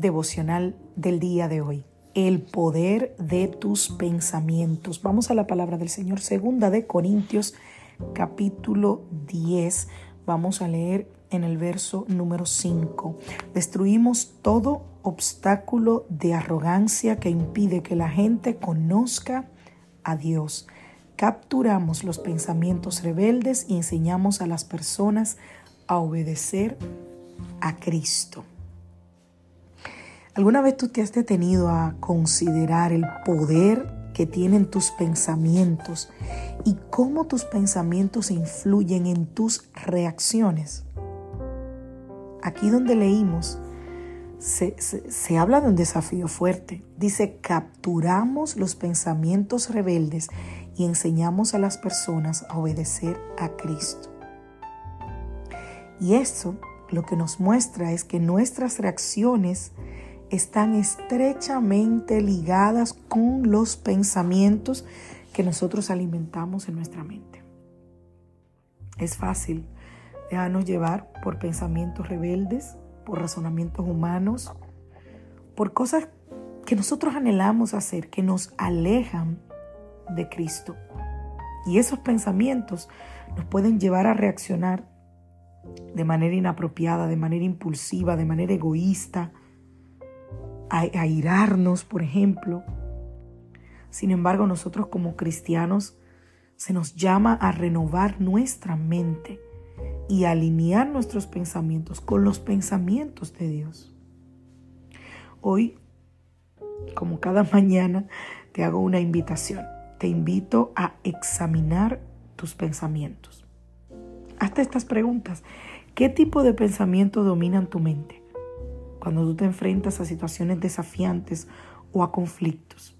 Devocional del día de hoy. El poder de tus pensamientos. Vamos a la palabra del Señor, segunda de Corintios, capítulo 10. Vamos a leer en el verso número 5. Destruimos todo obstáculo de arrogancia que impide que la gente conozca a Dios. Capturamos los pensamientos rebeldes y enseñamos a las personas a obedecer a Cristo. ¿Alguna vez tú te has detenido a considerar el poder que tienen tus pensamientos y cómo tus pensamientos influyen en tus reacciones? Aquí donde leímos, se, se, habla de un desafío fuerte. Dice, capturamos los pensamientos rebeldes y enseñamos a las personas a obedecer a Cristo. Y esto lo que nos muestra es que nuestras reacciones están estrechamente ligadas con los pensamientos que nosotros alimentamos en nuestra mente. Es fácil dejarnos llevar por pensamientos rebeldes, por razonamientos humanos, por cosas que nosotros anhelamos hacer, que nos alejan de Cristo. Y esos pensamientos nos pueden llevar a reaccionar de manera inapropiada, de manera impulsiva, de manera egoísta, a, airarnos, por ejemplo. Sin embargo, nosotros como cristianos se nos llama a renovar nuestra mente y alinear nuestros pensamientos con los pensamientos de Dios. Hoy, como cada mañana, te hago una invitación. Te invito a examinar tus pensamientos. Hazte estas preguntas. ¿Qué tipo de pensamientos dominan tu mente? Cuando tú te enfrentas a situaciones desafiantes o a conflictos.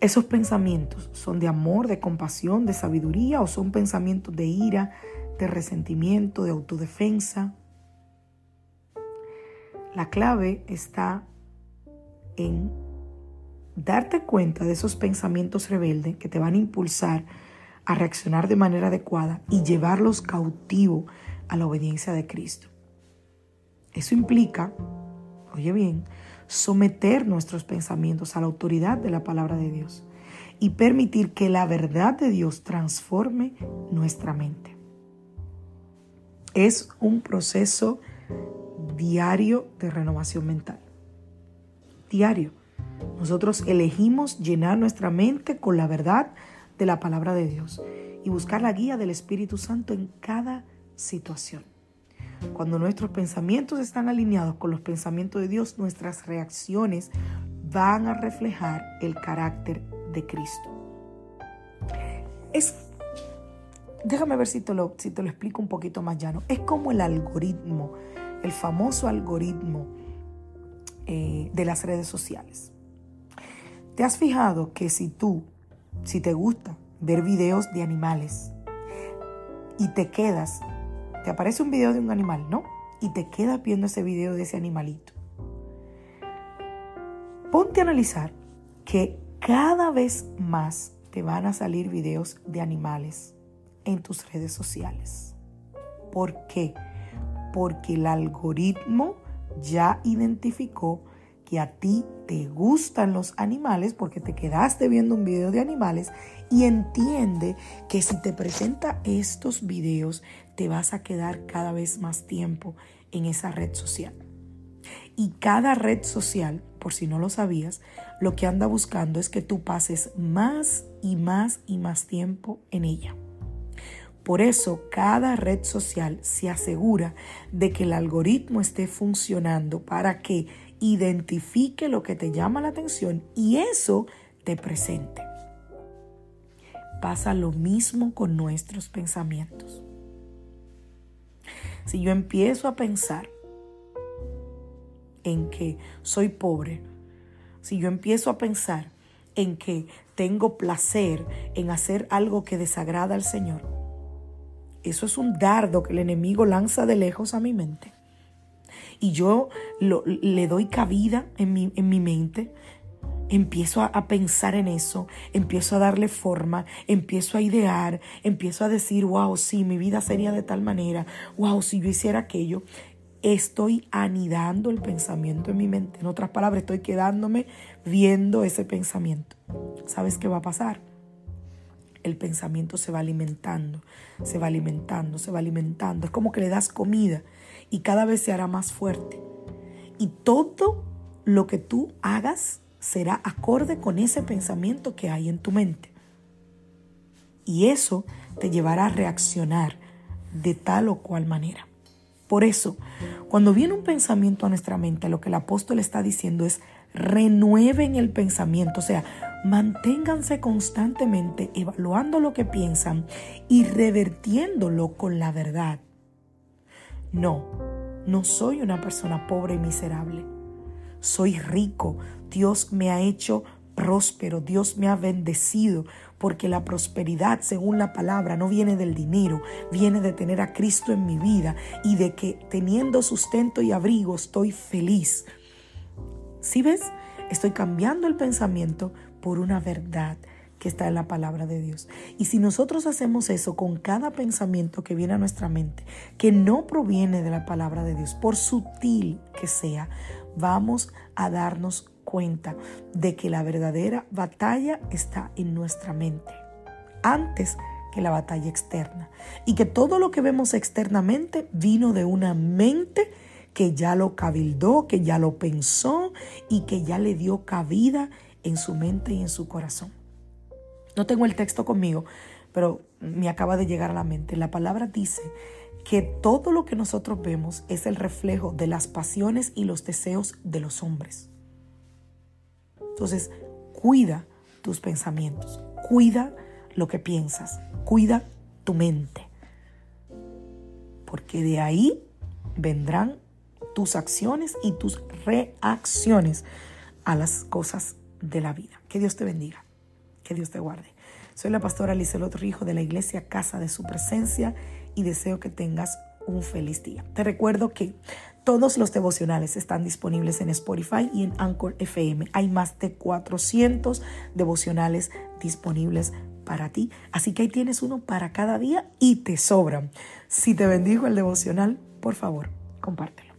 ¿Esos pensamientos son de amor, de compasión, de sabiduría o son pensamientos de ira, de resentimiento, de autodefensa? La clave está en darte cuenta de esos pensamientos rebeldes que te van a impulsar a reaccionar de manera adecuada y llevarlos cautivo a la obediencia de Cristo. Eso implica, oye bien, someter nuestros pensamientos a la autoridad de la palabra de Dios y permitir que la verdad de Dios transforme nuestra mente. Es un proceso diario de renovación mental. Diario. Nosotros elegimos llenar nuestra mente con la verdad de la palabra de Dios y buscar la guía del Espíritu Santo en cada situación. Cuando nuestros pensamientos están alineados con los pensamientos de Dios, nuestras reacciones van a reflejar el carácter de Cristo. Es, déjame ver si te, lo, si te lo explico un poquito más llano. Es como el algoritmo, el famoso algoritmo eh, de las redes sociales. ¿Te has fijado que si tú, si te gusta ver videos de animales y te quedas te aparece un video de un animal, ¿no? Y te quedas viendo ese video de ese animalito. Ponte a analizar que cada vez más te van a salir videos de animales en tus redes sociales. ¿Por qué? Porque el algoritmo ya identificó que a ti te gustan los animales porque te quedaste viendo un video de animales y entiende que si te presenta estos videos te vas a quedar cada vez más tiempo en esa red social. Y cada red social, por si no lo sabías, lo que anda buscando es que tú pases más y más y más tiempo en ella. Por eso cada red social se asegura de que el algoritmo esté funcionando para que identifique lo que te llama la atención y eso te presente. Pasa lo mismo con nuestros pensamientos. Si yo empiezo a pensar en que soy pobre, si yo empiezo a pensar en que tengo placer en hacer algo que desagrada al Señor, eso es un dardo que el enemigo lanza de lejos a mi mente. Y yo le doy cabida en mi, en mi mente, empiezo a, pensar en eso, empiezo a darle forma, empiezo a idear, empiezo a decir, wow, sí, mi vida sería de tal manera, wow, si yo hiciera aquello, estoy anidando el pensamiento en mi mente. En otras palabras, estoy quedándome viendo ese pensamiento. ¿Sabes qué va a pasar? El pensamiento se va alimentando, se va alimentando, se va alimentando. Es como que le das comida y cada vez se hará más fuerte. Y todo lo que tú hagas será acorde con ese pensamiento que hay en tu mente. Y eso te llevará a reaccionar de tal o cual manera. Por eso, cuando viene un pensamiento a nuestra mente, lo que el apóstol está diciendo es renueven el pensamiento, o sea, manténganse constantemente evaluando lo que piensan y revertiéndolo con la verdad. No, no soy una persona pobre y miserable. Soy rico. Dios me ha hecho próspero. Dios me ha bendecido. Porque la prosperidad, según la palabra, no viene del dinero, viene de tener a Cristo en mi vida y de que teniendo sustento y abrigo estoy feliz. ¿Sí ves? Estoy cambiando el pensamiento por una verdad que está en la palabra de Dios. Y si nosotros hacemos eso con cada pensamiento que viene a nuestra mente, que no proviene de la palabra de Dios, por sutil que sea, vamos a darnos cuenta de que la verdadera batalla está en nuestra mente, antes que la batalla externa. Y que todo lo que vemos externamente vino de una mente que ya lo cabildó, que ya lo pensó y que ya le dio cabida en su mente y en su corazón. No tengo el texto conmigo, pero me acaba de llegar a la mente. La palabra dice que todo lo que nosotros vemos es el reflejo de las pasiones y los deseos de los hombres. Entonces, cuida tus pensamientos, cuida lo que piensas, cuida tu mente, porque de ahí vendrán tus acciones y tus reacciones a las cosas de la vida. Que Dios te bendiga. Que Dios te guarde. Soy la pastora Lizelot Rijo de la iglesia Casa de Su Presencia y deseo que tengas un feliz día. Te recuerdo que todos los devocionales están disponibles en Spotify y en Anchor FM. Hay más de 400 devocionales disponibles para ti. Así que ahí tienes uno para cada día y te sobran. Si te bendijo el devocional, por favor, compártelo.